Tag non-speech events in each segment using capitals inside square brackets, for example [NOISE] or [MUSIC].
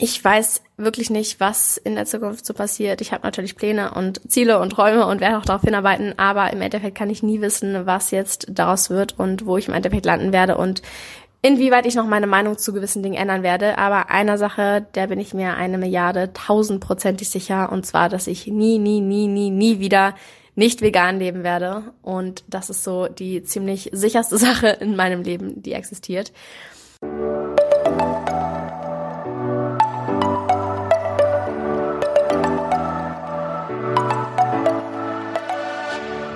ich weiß wirklich nicht, was in der Zukunft so passiert. Ich habe natürlich Pläne und Ziele und Träume und werde auch darauf hinarbeiten, aber im Endeffekt kann ich nie wissen, was jetzt daraus wird und wo ich im Endeffekt landen werde und inwieweit ich noch meine Meinung zu gewissen Dingen ändern werde. Aber einer Sache, der bin ich mir eine Milliarde tausendprozentig sicher und zwar, dass ich nie, nie, nie, nie, nie wieder nicht vegan leben werde. Und das ist so die ziemlich sicherste [LAUGHS] Sache in meinem Leben, die existiert.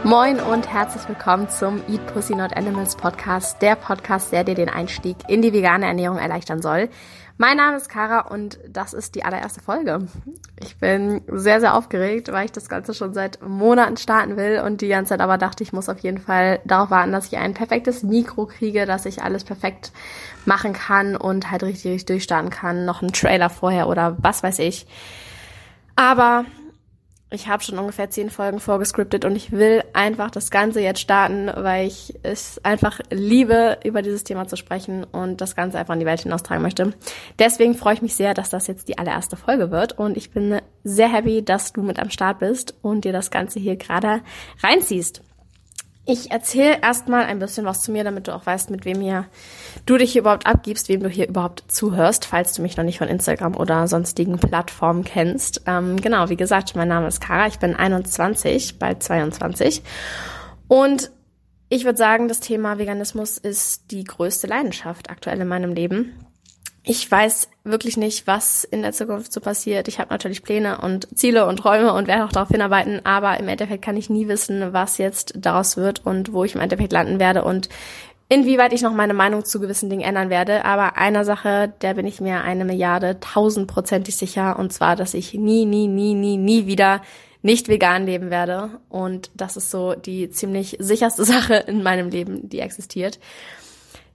Moin und herzlich willkommen zum Eat Pussy Not Animals Podcast, der Podcast, der dir den Einstieg in die vegane Ernährung erleichtern soll. Mein Name ist Kara und das ist die allererste Folge. Ich bin sehr, sehr aufgeregt, weil ich das Ganze schon seit Monaten starten will und die ganze Zeit aber dachte, ich muss auf jeden Fall darauf warten, dass ich ein perfektes Mikro kriege, dass ich alles perfekt machen kann und halt richtig, richtig durchstarten kann. Noch einen Trailer vorher oder was weiß ich. Aber ich habe schon ungefähr zehn Folgen vorgescriptet und ich will einfach das Ganze jetzt starten, weil ich es einfach liebe, über dieses Thema zu sprechen und das Ganze einfach in die Welt hinaustragen möchte. Deswegen freue ich mich sehr, dass das jetzt die allererste Folge wird und ich bin sehr happy, dass du mit am Start bist und dir das Ganze hier gerade reinziehst. Ich erzähle erstmal ein bisschen was zu mir, damit du auch weißt, mit wem hier du dich hier überhaupt abgibst, wem du hier überhaupt zuhörst, falls du mich noch nicht von Instagram oder sonstigen Plattformen kennst. Ähm, genau, wie gesagt, mein Name ist Kara, ich bin 21, bald 22. Und ich würde sagen, das Thema Veganismus ist die größte Leidenschaft aktuell in meinem Leben ich weiß wirklich nicht, was in der Zukunft so passiert. Ich habe natürlich Pläne und Ziele und Träume und werde auch darauf hinarbeiten, aber im Endeffekt kann ich nie wissen, was jetzt daraus wird und wo ich im Endeffekt landen werde und inwieweit ich noch meine Meinung zu gewissen Dingen ändern werde. Aber einer Sache, der bin ich mir eine Milliarde tausendprozentig sicher und zwar, dass ich nie, nie, nie, nie, nie wieder nicht vegan leben werde und das ist so die ziemlich sicherste [LAUGHS] Sache in meinem Leben, die existiert.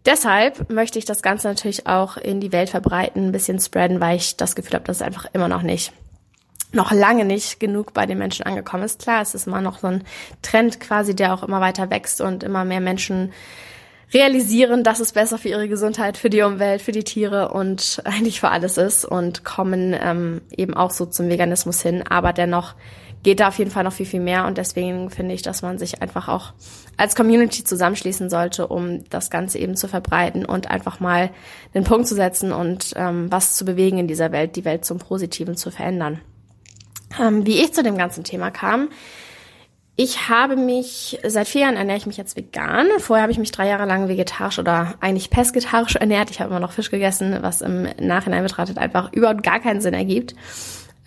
Deshalb möchte ich das Ganze natürlich auch in die Welt verbreiten, ein bisschen spreaden, weil ich das Gefühl habe, dass es einfach immer noch nicht, noch lange nicht genug bei den Menschen angekommen ist. Klar, es ist immer noch so ein Trend quasi, der auch immer weiter wächst und immer mehr Menschen realisieren, dass es besser für ihre Gesundheit, für die Umwelt, für die Tiere und eigentlich für alles ist und kommen ähm, eben auch so zum Veganismus hin. Aber dennoch geht da auf jeden Fall noch viel, viel mehr. Und deswegen finde ich, dass man sich einfach auch als Community zusammenschließen sollte, um das Ganze eben zu verbreiten und einfach mal den Punkt zu setzen und ähm, was zu bewegen in dieser Welt, die Welt zum Positiven zu verändern. Ähm, wie ich zu dem ganzen Thema kam, ich habe mich, seit vier Jahren ernähre ich mich jetzt vegan. Vorher habe ich mich drei Jahre lang vegetarisch oder eigentlich pesketarisch [LAUGHS] ernährt. Ich habe immer noch Fisch gegessen, was im Nachhinein betrachtet einfach überhaupt gar keinen Sinn ergibt.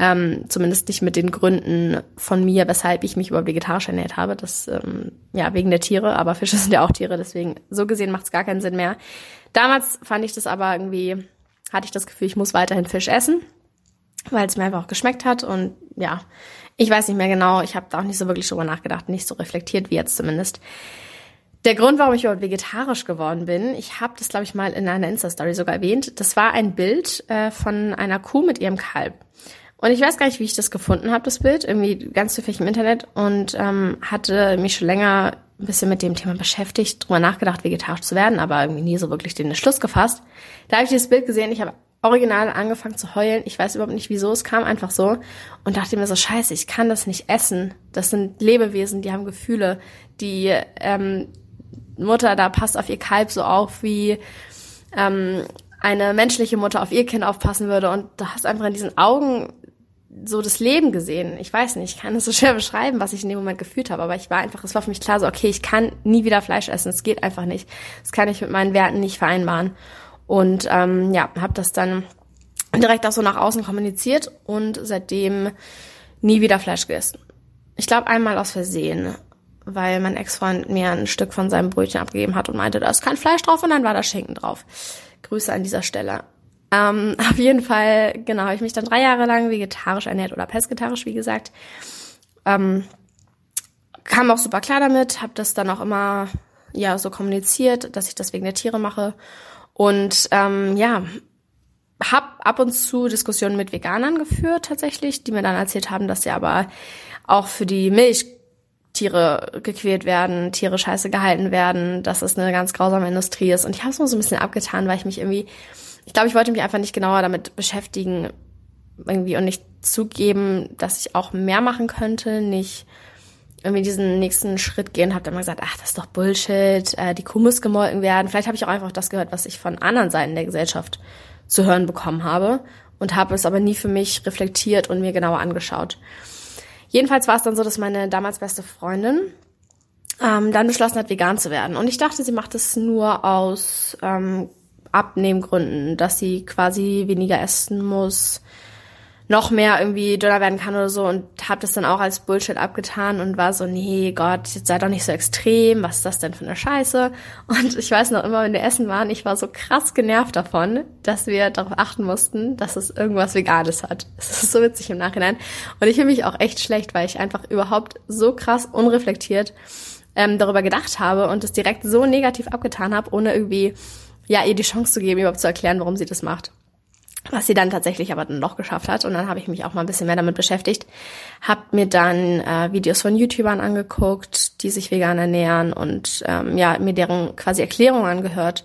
Ähm, zumindest nicht mit den Gründen von mir, weshalb ich mich überhaupt vegetarisch ernährt habe. Das, ähm, ja, wegen der Tiere, aber Fische sind ja auch Tiere, deswegen so gesehen macht es gar keinen Sinn mehr. Damals fand ich das aber irgendwie, hatte ich das Gefühl, ich muss weiterhin Fisch essen, weil es mir einfach auch geschmeckt hat und ja, ich weiß nicht mehr genau, ich habe da auch nicht so wirklich drüber nachgedacht, nicht so reflektiert wie jetzt zumindest. Der Grund, warum ich überhaupt vegetarisch geworden bin, ich habe das, glaube ich, mal in einer Insta-Story sogar erwähnt, das war ein Bild äh, von einer Kuh mit ihrem Kalb. Und ich weiß gar nicht, wie ich das gefunden habe, das Bild, irgendwie ganz zufällig im Internet und ähm, hatte mich schon länger ein bisschen mit dem Thema beschäftigt, drüber nachgedacht, vegetarisch zu werden, aber irgendwie nie so wirklich den Schluss gefasst. Da habe ich dieses Bild gesehen, ich habe original angefangen zu heulen. Ich weiß überhaupt nicht wieso, es kam einfach so und dachte mir so, scheiße, ich kann das nicht essen. Das sind Lebewesen, die haben Gefühle. Die ähm, Mutter da passt auf ihr Kalb so auf, wie ähm, eine menschliche Mutter auf ihr Kind aufpassen würde. Und du hast einfach in diesen Augen so das Leben gesehen. Ich weiß nicht, ich kann es so [LAUGHS] schwer beschreiben, was ich in dem Moment gefühlt habe, aber ich war einfach, es war für mich klar so, okay, ich kann nie wieder Fleisch essen, es geht einfach nicht. Das kann ich mit meinen Werten nicht vereinbaren. Und ähm, ja, habe das dann direkt auch so nach außen kommuniziert und seitdem nie wieder Fleisch gegessen. Ich glaube einmal aus Versehen, weil mein Ex-Freund mir ein Stück von seinem Brötchen abgegeben hat und meinte, da ist kein Fleisch drauf und dann war da Schinken drauf. Grüße an dieser Stelle. Ähm, [LAUGHS] auf jeden Fall, genau, habe ich mich dann drei Jahre lang vegetarisch ernährt oder pesketarisch, wie gesagt. Ähm, kam auch super klar damit, habe das dann auch immer ja so kommuniziert, dass ich das wegen der Tiere mache und ähm, ja hab ab und zu Diskussionen mit Veganern geführt tatsächlich, die mir dann erzählt haben, dass sie aber auch für die Milchtiere gequält werden, Tiere scheiße gehalten werden, dass es eine ganz grausame Industrie ist und ich habe es nur so ein bisschen abgetan, weil ich mich irgendwie ich glaube, ich wollte mich einfach nicht genauer damit beschäftigen irgendwie und nicht zugeben, dass ich auch mehr machen könnte, nicht irgendwie diesen nächsten Schritt gehen, habe dann mal gesagt, ach, das ist doch Bullshit, äh, die Kuh muss gemolken werden. Vielleicht habe ich auch einfach das gehört, was ich von anderen Seiten der Gesellschaft zu hören bekommen habe und habe es aber nie für mich reflektiert und mir genauer angeschaut. Jedenfalls war es dann so, dass meine damals beste Freundin ähm, dann beschlossen hat, vegan zu werden. Und ich dachte, sie macht es nur aus ähm, Abnehmgründen, dass sie quasi weniger essen muss, noch mehr irgendwie dünner werden kann oder so und habe das dann auch als Bullshit abgetan und war so, nee, Gott, jetzt sei doch nicht so extrem, was ist das denn für eine Scheiße? Und ich weiß noch immer, wenn wir essen waren, ich war so krass genervt davon, dass wir darauf achten mussten, dass es irgendwas Veganes hat. Das ist so witzig im Nachhinein. Und ich fühle mich auch echt schlecht, weil ich einfach überhaupt so krass unreflektiert ähm, darüber gedacht habe und es direkt so negativ abgetan habe, ohne irgendwie ja ihr die Chance zu geben, überhaupt zu erklären, warum sie das macht was sie dann tatsächlich aber dann noch geschafft hat. Und dann habe ich mich auch mal ein bisschen mehr damit beschäftigt, habe mir dann äh, Videos von YouTubern angeguckt, die sich vegan ernähren und ähm, ja mir deren quasi Erklärungen angehört,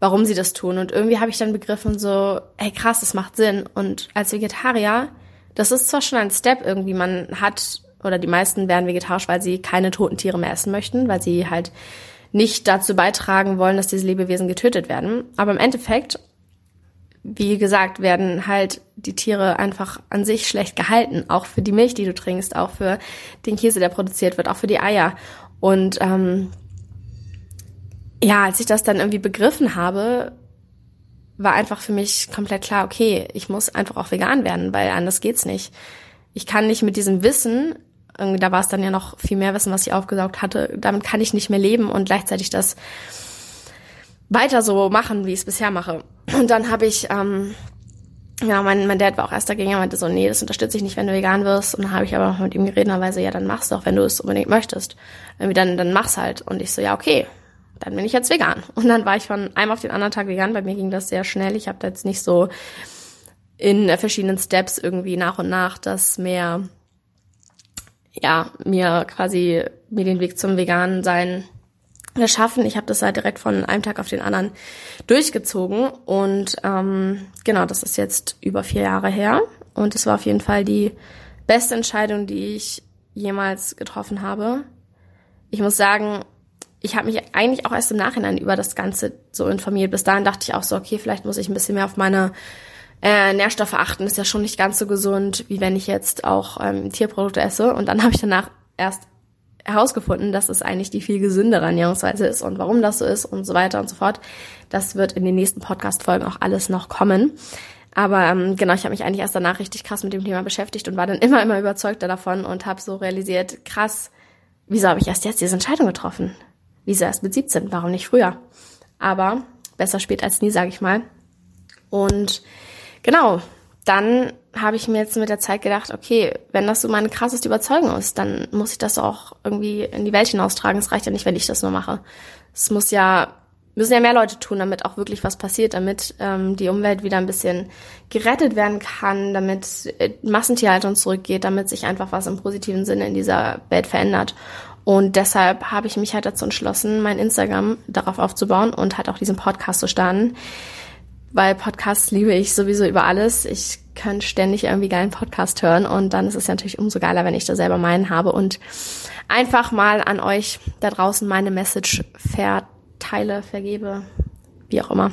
warum sie das tun. Und irgendwie habe ich dann begriffen so, hey krass, das macht Sinn. Und als Vegetarier, das ist zwar schon ein Step irgendwie, man hat oder die meisten werden vegetarisch, weil sie keine toten Tiere mehr essen möchten, weil sie halt nicht dazu beitragen wollen, dass diese Lebewesen getötet werden. Aber im Endeffekt wie gesagt, werden halt die Tiere einfach an sich schlecht gehalten. Auch für die Milch, die du trinkst, auch für den Käse, der produziert wird, auch für die Eier. Und ähm, ja, als ich das dann irgendwie begriffen habe, war einfach für mich komplett klar, okay, ich muss einfach auch vegan werden, weil anders geht's nicht. Ich kann nicht mit diesem Wissen, da war es dann ja noch viel mehr Wissen, was ich aufgesaugt hatte, damit kann ich nicht mehr leben und gleichzeitig das weiter so machen, wie ich es bisher mache. Und dann habe ich, ähm, ja, mein, mein Dad war auch erst dagegen, er meinte so, nee, das unterstütze ich nicht, wenn du vegan wirst. Und dann habe ich aber noch mit ihm geredet, und er so, ja, dann mach's doch, wenn du es unbedingt möchtest. Irgendwie dann, dann mach's halt. Und ich so, ja, okay, dann bin ich jetzt vegan. Und dann war ich von einem auf den anderen Tag vegan. Bei mir ging das sehr schnell. Ich habe da jetzt nicht so in verschiedenen Steps irgendwie nach und nach das mehr, ja, mir quasi mir den Weg zum veganen sein geschaffen. Ich habe das halt direkt von einem Tag auf den anderen durchgezogen und ähm, genau, das ist jetzt über vier Jahre her und es war auf jeden Fall die beste Entscheidung, die ich jemals getroffen habe. Ich muss sagen, ich habe mich eigentlich auch erst im Nachhinein über das Ganze so informiert. Bis dahin dachte ich auch so, okay, vielleicht muss ich ein bisschen mehr auf meine äh, Nährstoffe achten. Ist ja schon nicht ganz so gesund, wie wenn ich jetzt auch ähm, Tierprodukte esse. Und dann [LAUGHS] habe ich danach erst herausgefunden, dass es eigentlich die viel gesündere Ernährungsweise ist und warum das so ist und so weiter und so fort. Das wird in den nächsten Podcast-Folgen auch alles noch kommen. Aber ähm, genau, ich habe mich eigentlich erst danach richtig krass mit dem Thema beschäftigt und war dann [LAUGHS] immer, immer überzeugter davon und habe so realisiert, krass, wieso habe ich erst jetzt diese Entscheidung getroffen? Wieso erst mit 17? Warum nicht früher? Aber besser spät als nie, sage ich mal. Und genau, dann habe ich mir jetzt mit der Zeit gedacht, okay, wenn das so meine krasseste Überzeugung ist, dann muss ich das auch irgendwie in die Welt hinaustragen. Es reicht ja nicht, wenn ich das nur mache. Es muss ja, müssen ja mehr Leute tun, damit auch wirklich was passiert, damit ähm, die Umwelt wieder ein bisschen gerettet werden kann, damit äh, Massentierhaltung zurückgeht, damit sich einfach was im positiven Sinne in dieser Welt verändert. Und deshalb habe ich mich halt dazu entschlossen, mein Instagram darauf aufzubauen und halt auch diesen Podcast zu starten weil Podcasts liebe ich sowieso über alles. Ich kann ständig irgendwie geilen Podcast hören und dann ist es natürlich umso geiler, wenn ich da selber meinen habe und einfach mal an euch da draußen meine Message verteile, vergebe, wie auch immer.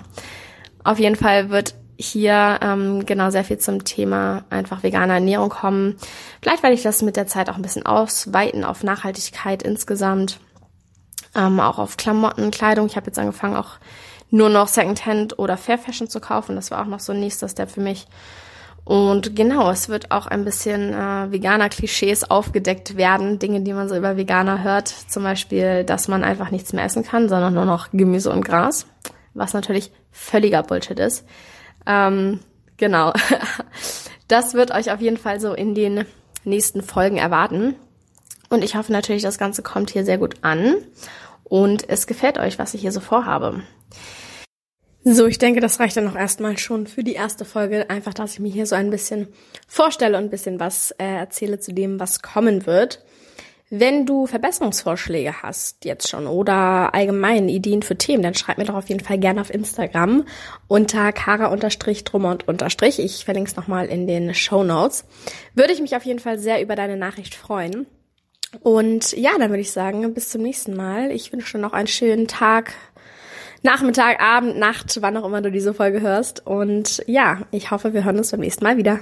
Auf jeden Fall wird hier ähm, genau sehr viel zum Thema einfach vegane Ernährung kommen. Vielleicht werde ich das mit der Zeit auch ein bisschen ausweiten auf Nachhaltigkeit insgesamt, ähm, auch auf Klamotten, Kleidung. Ich habe jetzt angefangen auch nur noch Secondhand oder Fair Fashion zu kaufen. Das war auch noch so ein nächster Step für mich. Und genau, es wird auch ein bisschen äh, veganer Klischees aufgedeckt werden, Dinge, die man so über Veganer hört. Zum Beispiel, dass man einfach nichts mehr essen kann, sondern nur noch Gemüse und Gras, was natürlich völliger Bullshit ist. Ähm, genau, [LAUGHS] das wird euch auf jeden Fall so in den nächsten Folgen erwarten. Und ich hoffe natürlich, das Ganze kommt hier sehr gut an und es gefällt euch, was ich hier so vorhabe. So, ich denke, das reicht dann auch erstmal schon für die erste Folge. Einfach, dass ich mir hier so ein bisschen vorstelle und ein bisschen was äh, erzähle zu dem, was kommen wird. Wenn du Verbesserungsvorschläge hast jetzt schon oder allgemein Ideen für Themen, dann schreib mir doch auf jeden Fall gerne auf Instagram unter kara-drummer. Ich verlinke es nochmal in den Show Notes. Würde ich mich auf jeden Fall sehr über deine Nachricht freuen. Und ja, dann würde ich sagen, bis zum nächsten Mal. Ich wünsche dir noch einen schönen Tag, Nachmittag, Abend, Nacht, wann auch immer du diese Folge hörst. Und ja, ich hoffe, wir hören uns beim nächsten Mal wieder.